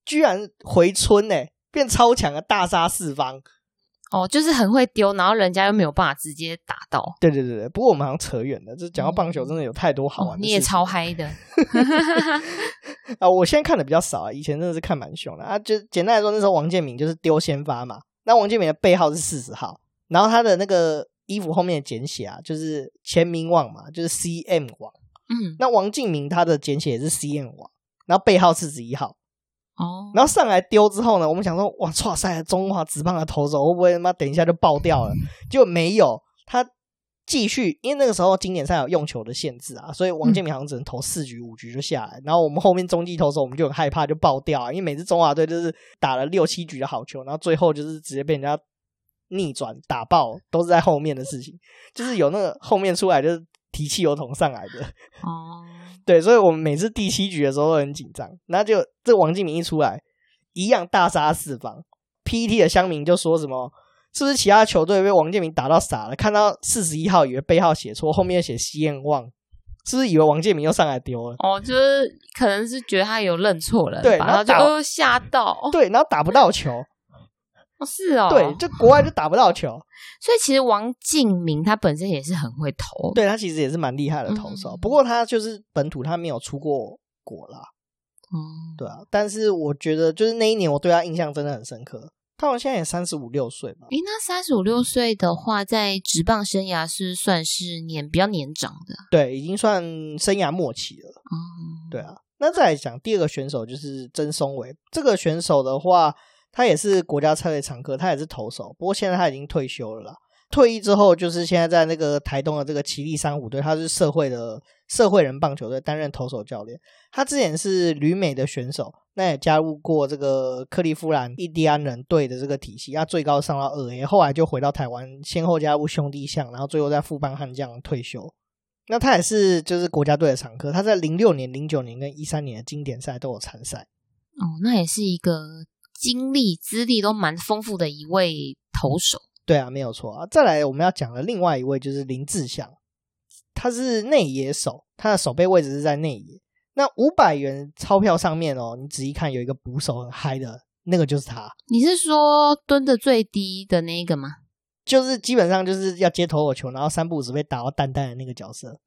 居然回春呢，变超强的大杀四方。哦，oh, 就是很会丢，然后人家又没有办法直接打到。对对对对，不过我们好像扯远了，这讲到棒球真的有太多好玩的。Oh, 你也超嗨的 啊！我现在看的比较少啊，以前真的是看蛮凶的啊。就简单来说，那时候王建民就是丢先发嘛，那王建民的背号是四十号。然后他的那个衣服后面的简写啊，就是签名网嘛，就是 C M 网。嗯，那王敬明他的简写也是 C M 网，然后背号四十一号。哦，然后上来丢之后呢，我们想说，哇，剉赛，中华职棒的投手会不会他妈等一下就爆掉了？就没有，他继续，因为那个时候经典赛有用球的限制啊，所以王建民好像只能投四局五局就下来。嗯、然后我们后面中继投手，我们就很害怕就爆掉啊，因为每次中华队就是打了六七局的好球，然后最后就是直接被人家。逆转打爆都是在后面的事情，就是有那个后面出来就是提汽油桶上来的哦，对，所以我们每次第七局的时候都很紧张。那就这王敬明一出来，一样大杀四方。PTT 的乡民就说什么，是不是其他球队被王建民打到傻了？看到四十一号以为背号写错，后面写西燕旺，是不是以为王建民又上来丢了？哦，就是可能是觉得他有认错了，对，然后就吓到，对，然后打不到球。哦，是哦，对，就国外就打不到球，所以其实王敬明他本身也是很会投，对，他其实也是蛮厉害的投手，嗯、不过他就是本土他没有出过国啦，嗯，对啊，但是我觉得就是那一年我对他印象真的很深刻，他好像现在也三十五六岁吧？诶，那三十五六岁的话，在职棒生涯是算是年比较年长的，对，已经算生涯末期了，嗯，对啊，那再来讲第二个选手就是曾松伟，这个选手的话。他也是国家赛队常客，他也是投手，不过现在他已经退休了啦。退役之后，就是现在在那个台东的这个奇力珊瑚队，他是社会的社会人棒球队担任投手教练。他之前是旅美的选手，那也加入过这个克利夫兰印第安人队的这个体系，他最高上到二 A，后来就回到台湾，先后加入兄弟象，然后最后在富邦悍将退休。那他也是就是国家队的常客，他在零六年、零九年跟一三年的经典赛都有参赛。哦，那也是一个。经历资历都蛮丰富的一位投手，对啊，没有错啊。再来我们要讲的另外一位就是林志祥，他是内野手，他的守备位置是在内野。那五百元钞票上面哦，你仔细看有一个捕手很嗨的，那个就是他。你是说蹲的最低的那一个吗？就是基本上就是要接投我球，然后三步只被打到蛋蛋的那个角色。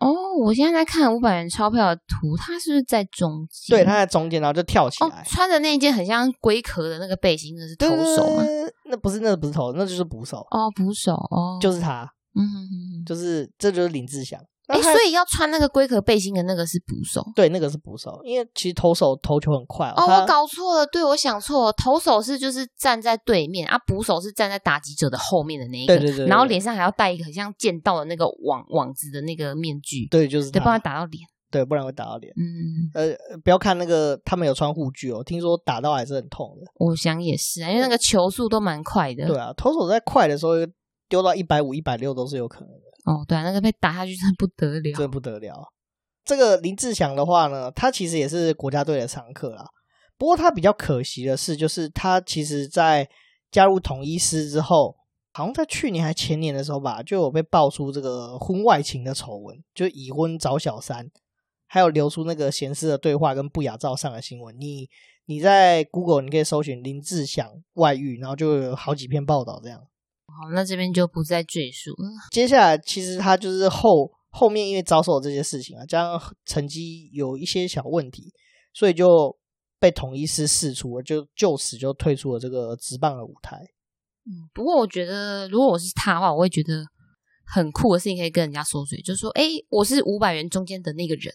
哦，我现在在看五百元钞票的图，它是不是在中间？对，它在中间，然后就跳起来，哦、穿着那一件很像龟壳的那个背心，那是投手吗？那不是，那不是投，那就是捕手。哦，捕手哦，就是他。嗯哼哼，就是这就是林志祥。哎，所以要穿那个龟壳背心的那个是捕手，对，那个是捕手，因为其实投手投球很快哦。哦，我搞错了，对，我想错了，投手是就是站在对面啊，捕手是站在打击者的后面的那一个，对对对，对，然后脸上还要戴一个很像剑道的那个网网子的那个面具，对，就是，对，不然打到脸，对，不然会打到脸。嗯，呃，不要看那个他们有穿护具哦，听说打到还是很痛的。我想也是啊，因为那个球速都蛮快的。对啊，投手在快的时候丢到一百五、一百六都是有可能的。哦，对啊，那个被打下去真不得了，真不得了。这个林志祥的话呢，他其实也是国家队的常客啦。不过他比较可惜的是，就是他其实在加入统一师之后，好像在去年还前年的时候吧，就有被爆出这个婚外情的丑闻，就已婚找小三，还有流出那个咸湿的对话跟不雅照上的新闻。你你在 Google 你可以搜寻林志祥外遇，然后就有好几篇报道这样。好，那这边就不再赘述了。接下来其实他就是后后面因为遭受这些事情啊，加上成绩有一些小问题，所以就被统一师释出了，就就此就退出了这个职棒的舞台。嗯，不过我觉得如果我是他的话，我会觉得。很酷的事情可以跟人家说嘴，就是说，哎，我是五百元中间的那个人。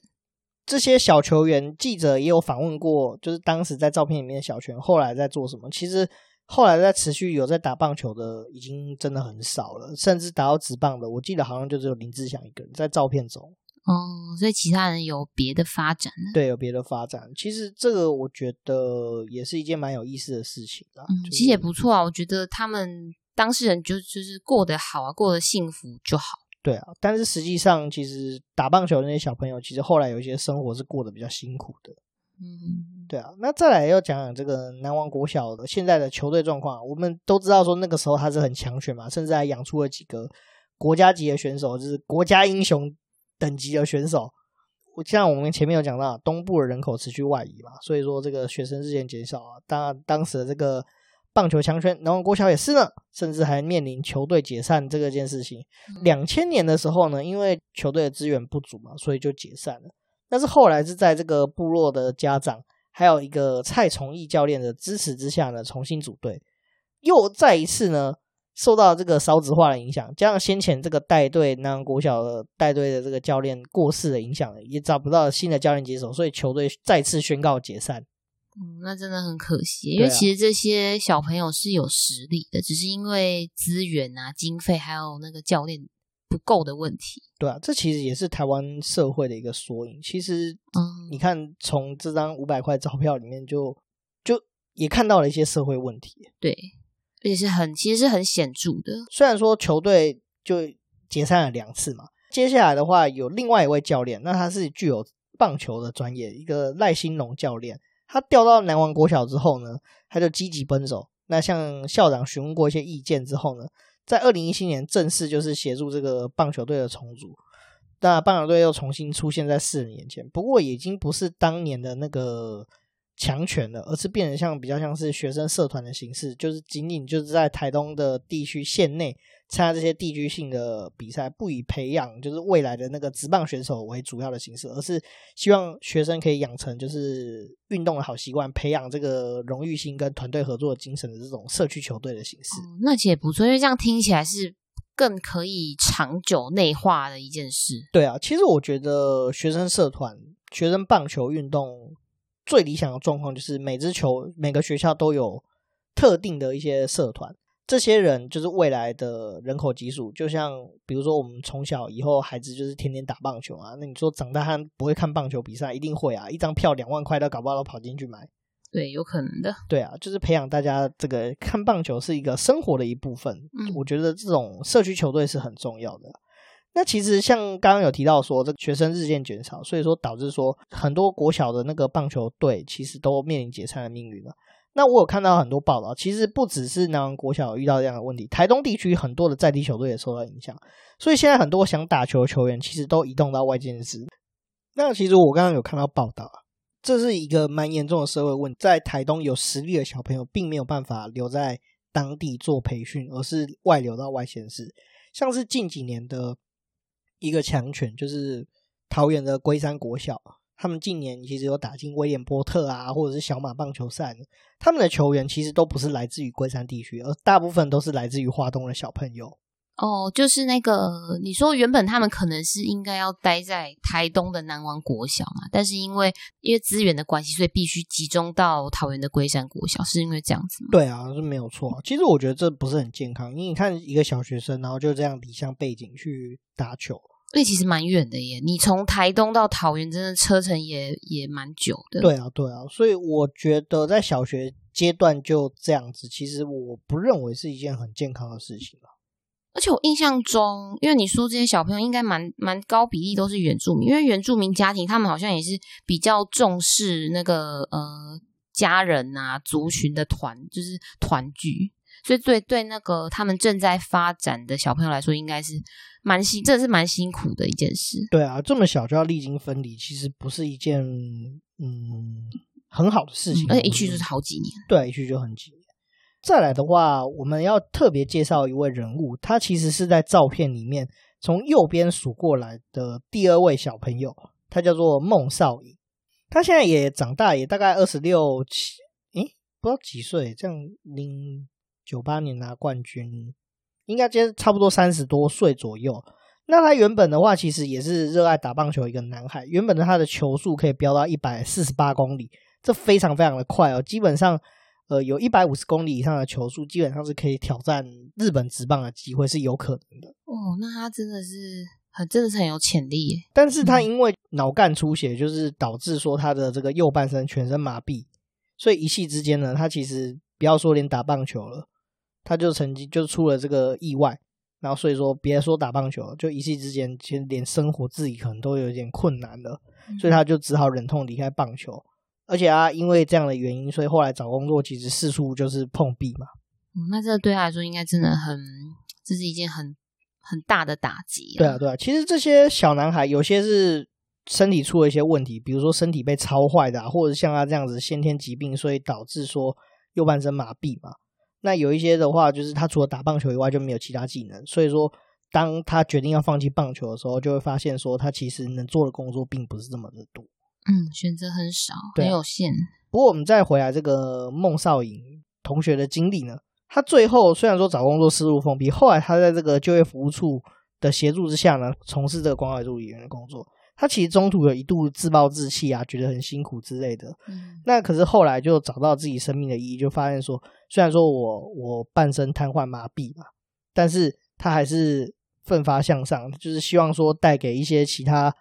这些小球员记者也有访问过，就是当时在照片里面的小球员后来在做什么。其实后来在持续有在打棒球的，已经真的很少了，甚至打到职棒的，我记得好像就只有林志祥一个人在照片中。哦，所以其他人有别的发展呢？对，有别的发展。其实这个我觉得也是一件蛮有意思的事情啊。嗯，其实也不错啊，我觉得他们。当事人就就是过得好啊，过得幸福就好。对啊，但是实际上，其实打棒球的那些小朋友，其实后来有一些生活是过得比较辛苦的。嗯，对啊。那再来要讲讲这个南王国小的现在的球队状况。我们都知道说那个时候他是很强权嘛，甚至还养出了几个国家级的选手，就是国家英雄等级的选手。我像我们前面有讲到，东部的人口持续外移嘛，所以说这个学生日渐减少啊。当当时的这个。棒球强权，南王国小也是呢，甚至还面临球队解散这个件事情。两千年的时候呢，因为球队的资源不足嘛，所以就解散了。但是后来是在这个部落的家长，还有一个蔡崇义教练的支持之下呢，重新组队。又再一次呢，受到这个少子化的影响，加上先前这个带队南王国小的带队的这个教练过世的影响，也找不到新的教练接手，所以球队再次宣告解散。嗯，那真的很可惜，因为其实这些小朋友是有实力的，啊、只是因为资源啊、经费还有那个教练不够的问题。对啊，这其实也是台湾社会的一个缩影。其实，嗯，你看从这张五百块钞票里面就，就就也看到了一些社会问题。对，而且是很其实是很显著的。虽然说球队就解散了两次嘛，接下来的话有另外一位教练，那他是具有棒球的专业，一个赖新龙教练。他调到南王国小之后呢，他就积极奔走。那向校长询问过一些意见之后呢，在二零一七年正式就是协助这个棒球队的重组。那棒球队又重新出现在世人眼前，不过已经不是当年的那个强权了，而是变得像比较像是学生社团的形式，就是仅仅就是在台东的地区县内。参加这些地区性的比赛，不以培养就是未来的那个职棒选手为主要的形式，而是希望学生可以养成就是运动的好习惯，培养这个荣誉心跟团队合作的精神的这种社区球队的形式。哦，那其实也不错，因为这样听起来是更可以长久内化的一件事。对啊，其实我觉得学生社团、学生棒球运动最理想的状况就是每支球每个学校都有特定的一些社团。这些人就是未来的人口基数，就像比如说我们从小以后孩子就是天天打棒球啊，那你说长大他不会看棒球比赛，一定会啊，一张票两万块都搞不好都跑进去买，对，有可能的，对啊，就是培养大家这个看棒球是一个生活的一部分，嗯，我觉得这种社区球队是很重要的。那其实像刚刚有提到说，这个学生日渐减少，所以说导致说很多国小的那个棒球队其实都面临解散的命运了。那我有看到很多报道，其实不只是南王国小遇到这样的问题，台东地区很多的在地球队也受到影响，所以现在很多想打球的球员其实都移动到外县市。那其实我刚刚有看到报道，这是一个蛮严重的社会问题，在台东有实力的小朋友并没有办法留在当地做培训，而是外流到外县市。像是近几年的一个强权，就是桃园的龟山国小。他们近年其实有打进威廉波特啊，或者是小马棒球赛。他们的球员其实都不是来自于龟山地区，而大部分都是来自于花东的小朋友。哦，就是那个你说原本他们可能是应该要待在台东的南王国小嘛，但是因为因为资源的关系，所以必须集中到桃园的龟山国小，是因为这样子吗？对啊，是没有错。其实我觉得这不是很健康，因为你看一个小学生，然后就这样离乡背景去打球。所以其实蛮远的耶，你从台东到桃园，真的车程也也蛮久的。对啊，对啊，所以我觉得在小学阶段就这样子，其实我不认为是一件很健康的事情了。而且我印象中，因为你说这些小朋友应该蛮蛮高比例都是原住民，因为原住民家庭他们好像也是比较重视那个呃家人啊族群的团，就是团聚。所以对对那个他们正在发展的小朋友来说，应该是蛮辛，这是蛮辛苦的一件事。对啊，这么小就要历经分离，其实不是一件嗯很好的事情，而且一去就是好几年。对，一去就很几年。再来的话，我们要特别介绍一位人物，他其实是在照片里面从右边数过来的第二位小朋友，他叫做孟少颖。他现在也长大，也大概二十六七，诶，不知道几岁，这样零九八年拿冠军，应该就是差不多三十多岁左右。那他原本的话，其实也是热爱打棒球一个男孩。原本的他的球速可以飙到一百四十八公里，这非常非常的快哦，基本上。呃，有一百五十公里以上的球速，基本上是可以挑战日本职棒的机会是有可能的。哦，那他真的是很，真的是很有潜力耶。但是他因为脑干出血，就是导致说他的这个右半身全身麻痹，所以一气之间呢，他其实不要说连打棒球了，他就曾经就出了这个意外，然后所以说别说打棒球，就一夕之间，其实连生活自己可能都有点困难了，所以他就只好忍痛离开棒球。而且啊，因为这样的原因，所以后来找工作其实四处就是碰壁嘛。嗯，那这对他来说应该真的很，这是一件很很大的打击。对啊，对啊。其实这些小男孩有些是身体出了一些问题，比如说身体被超坏的啊，或者像他这样子先天疾病，所以导致说右半身麻痹嘛。那有一些的话，就是他除了打棒球以外就没有其他技能，所以说当他决定要放弃棒球的时候，就会发现说他其实能做的工作并不是这么的多。嗯，选择很少，很有限。不过我们再回来这个孟少颖同学的经历呢，他最后虽然说找工作思路封闭，后来他在这个就业服务处的协助之下呢，从事这个关怀助理员的工作。他其实中途有一度自暴自弃啊，觉得很辛苦之类的。嗯，那可是后来就找到自己生命的意义，就发现说，虽然说我我半身瘫痪麻痹嘛，但是他还是奋发向上，就是希望说带给一些其他。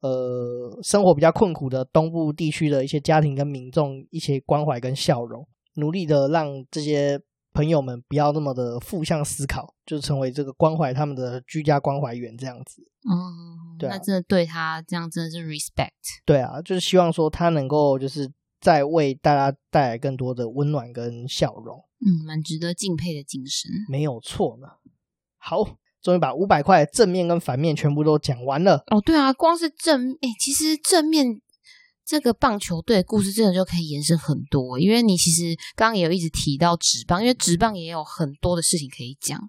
呃，生活比较困苦的东部地区的一些家庭跟民众一些关怀跟笑容，努力的让这些朋友们不要那么的负向思考，就成为这个关怀他们的居家关怀员这样子。嗯，对啊，那真的对他这样真的是 respect。对啊，就是希望说他能够就是再为大家带来更多的温暖跟笑容。嗯，蛮值得敬佩的精神，没有错呢。好。终于把五百块正面跟反面全部都讲完了。哦，对啊，光是正诶，其实正面这个棒球队的故事真的就可以延伸很多，因为你其实刚刚也有一直提到职棒，因为职棒也有很多的事情可以讲，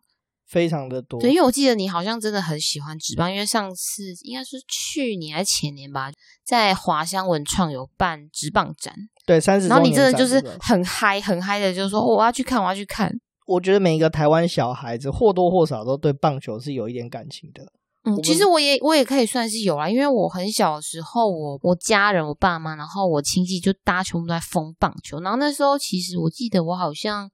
非常的多。对，因为我记得你好像真的很喜欢职棒，因为上次应该是去年还是前年吧，在华香文创有办职棒展，对，三十，然后你真的就是很嗨，很嗨的，就是说，哦，我要去看，我要去看。我觉得每一个台湾小孩子或多或少都对棒球是有一点感情的。嗯，其实我也我也可以算是有啦，因为我很小的时候，我我家人、我爸妈，然后我亲戚就大家全部都在疯棒球。然后那时候其实我记得我好像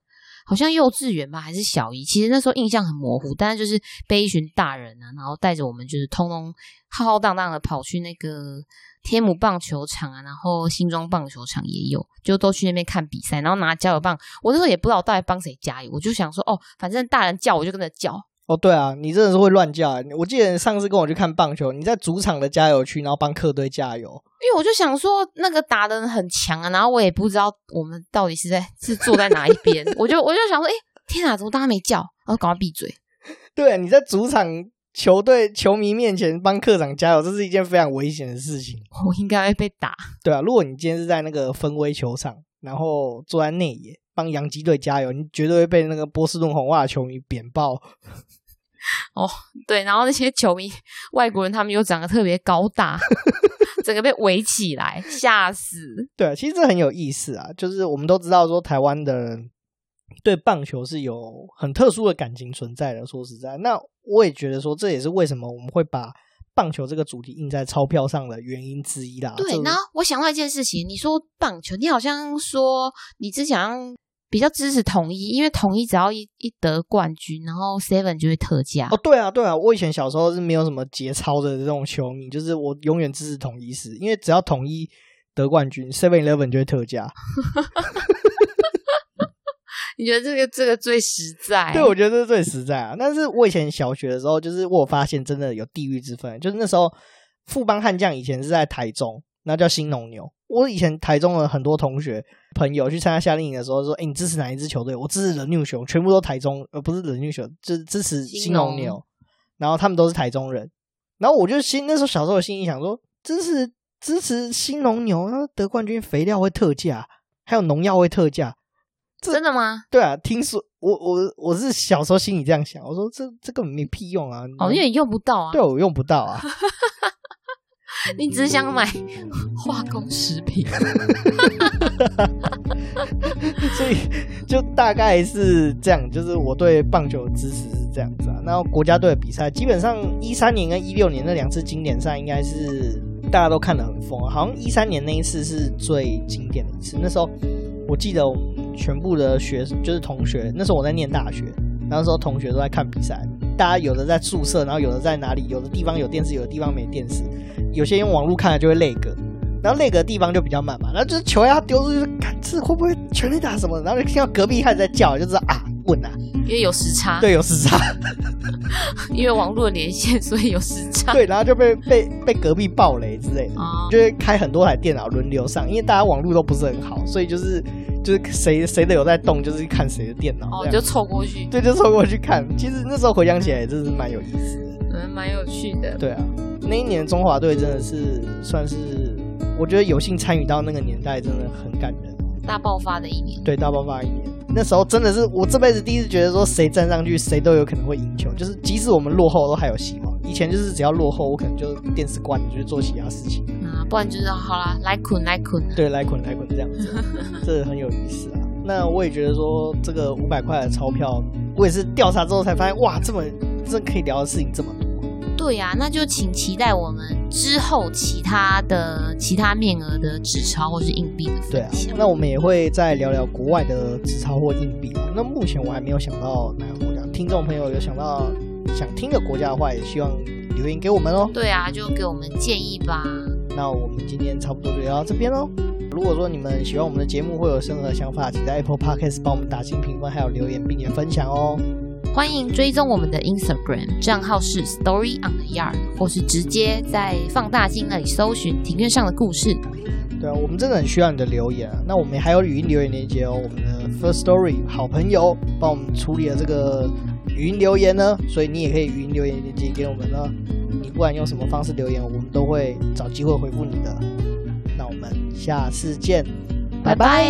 好像幼稚园吧，还是小一，其实那时候印象很模糊。但是就是被一群大人啊，然后带着我们就是通通浩浩荡荡的跑去那个。天母棒球场啊，然后新庄棒球场也有，就都去那边看比赛，然后拿加油棒。我那时候也不知道我到底帮谁加油，我就想说，哦，反正大人叫我就跟着叫。哦，对啊，你真的是会乱叫。我记得上次跟我去看棒球，你在主场的加油区，然后帮客队加油。因为我就想说，那个打的人很强啊，然后我也不知道我们到底是在是坐在哪一边，我就我就想说，哎，天哪，怎么大家没叫？然后赶快闭嘴。对啊，你在主场。球队球迷面前帮客长加油，这是一件非常危险的事情。我应该会被打。对啊，如果你今天是在那个分威球场，然后坐在内野帮洋基队加油，你绝对会被那个波士顿红袜球迷扁爆。哦，对，然后那些球迷外国人，他们又长得特别高大，整个被围起来，吓死。对啊，其实这很有意思啊，就是我们都知道说台湾的人对棒球是有很特殊的感情存在的。说实在，那。我也觉得说，这也是为什么我们会把棒球这个主题印在钞票上的原因之一啦。对，然后我想到一件事情，你说棒球，你好像说你之前比较支持统一，因为统一只要一一得冠军，然后 Seven 就会特价。哦，对啊，对啊，我以前小时候是没有什么节操的这种球迷，就是我永远支持统一时，因为只要统一得冠军，Seven Eleven 就会特价。你觉得这个这个最实在？对，我觉得这是最实在啊。但是我以前小学的时候，就是我发现真的有地域之分，就是那时候富邦悍将以前是在台中，那叫新农牛。我以前台中的很多同学朋友去参加夏令营的时候说：“哎，你支持哪一支球队？”我支持人牛熊，全部都台中，而不是人牛熊，就是支持新农牛。然后他们都是台中人，然后我就心那时候小时候的心里想说：支持支持新农牛，那得冠军肥料会特价，还有农药会特价。真的吗？对啊，听说我我我是小时候心里这样想，我说这这根本没屁用啊！哦，因为你用不到啊。对，我用不到啊。你只是想买 化工食品，所以就大概是这样。就是我对棒球的支持是这样子啊。然后国家队的比赛，基本上一三年跟一六年那两次经典赛，应该是大家都看得很疯啊。好像一三年那一次是最经典的一次，那时候。我记得我们全部的学就是同学，那时候我在念大学，那时候同学都在看比赛，大家有的在宿舍，然后有的在哪里，有的地方有电视，有的地方没电视，有些用网络看了就会累格然后累格地方就比较慢嘛，然后就是球要丢出去，看这会不会全力打什么，然后就听到隔壁开始在叫，就知道啊，稳啊，因为有时差，对，有时差，因为网络连线，所以有时差，对，然后就被被被隔壁暴雷之类的，哦就会开很多台电脑轮流上，因为大家网络都不是很好，所以就是。就是谁谁的有在动，就是看谁的电脑，哦，就凑过去，对，就凑过去看。其实那时候回想起来，真是蛮有意思的，嗯，蛮有趣的。对啊，那一年中华队真的是算是，我觉得有幸参与到那个年代，真的很感人。大爆发的一年，对，大爆发一年。那时候真的是我这辈子第一次觉得说，谁站上去，谁都有可能会赢球，就是即使我们落后，都还有希望。以前就是只要落后，我可能就电视关了，就做其他事情。啊，不然就是好啦，来捆来捆。对，来捆来捆这样子，这很有意思啊。那我也觉得说，这个五百块的钞票，我也是调查之后才发现，哇，这么这可以聊的事情这么多。对呀、啊，那就请期待我们之后其他的其他面额的纸钞或是硬币的分享。对啊，那我们也会再聊聊国外的纸钞或硬币。那目前我还没有想到哪个国家，听众朋友有想到想听的国家的话，也希望留言给我们哦。对啊，就给我们建议吧。那我们今天差不多就聊到这边喽。如果说你们喜欢我们的节目，或有任何想法，请在 Apple Podcast 帮我们打新评分，还有留言并且分享哦。欢迎追踪我们的 Instagram 账号是 Story on the Yard，或是直接在放大镜那里搜寻庭院上的故事。对啊，我们真的很需要你的留言啊。那我们还有语音留言连接哦。我们的 First Story 好朋友帮我们处理了这个语音留言呢，所以你也可以语音留言连接给我们呢。你不管用什么方式留言，我们都会找机会回复你的。那我们下次见，拜拜。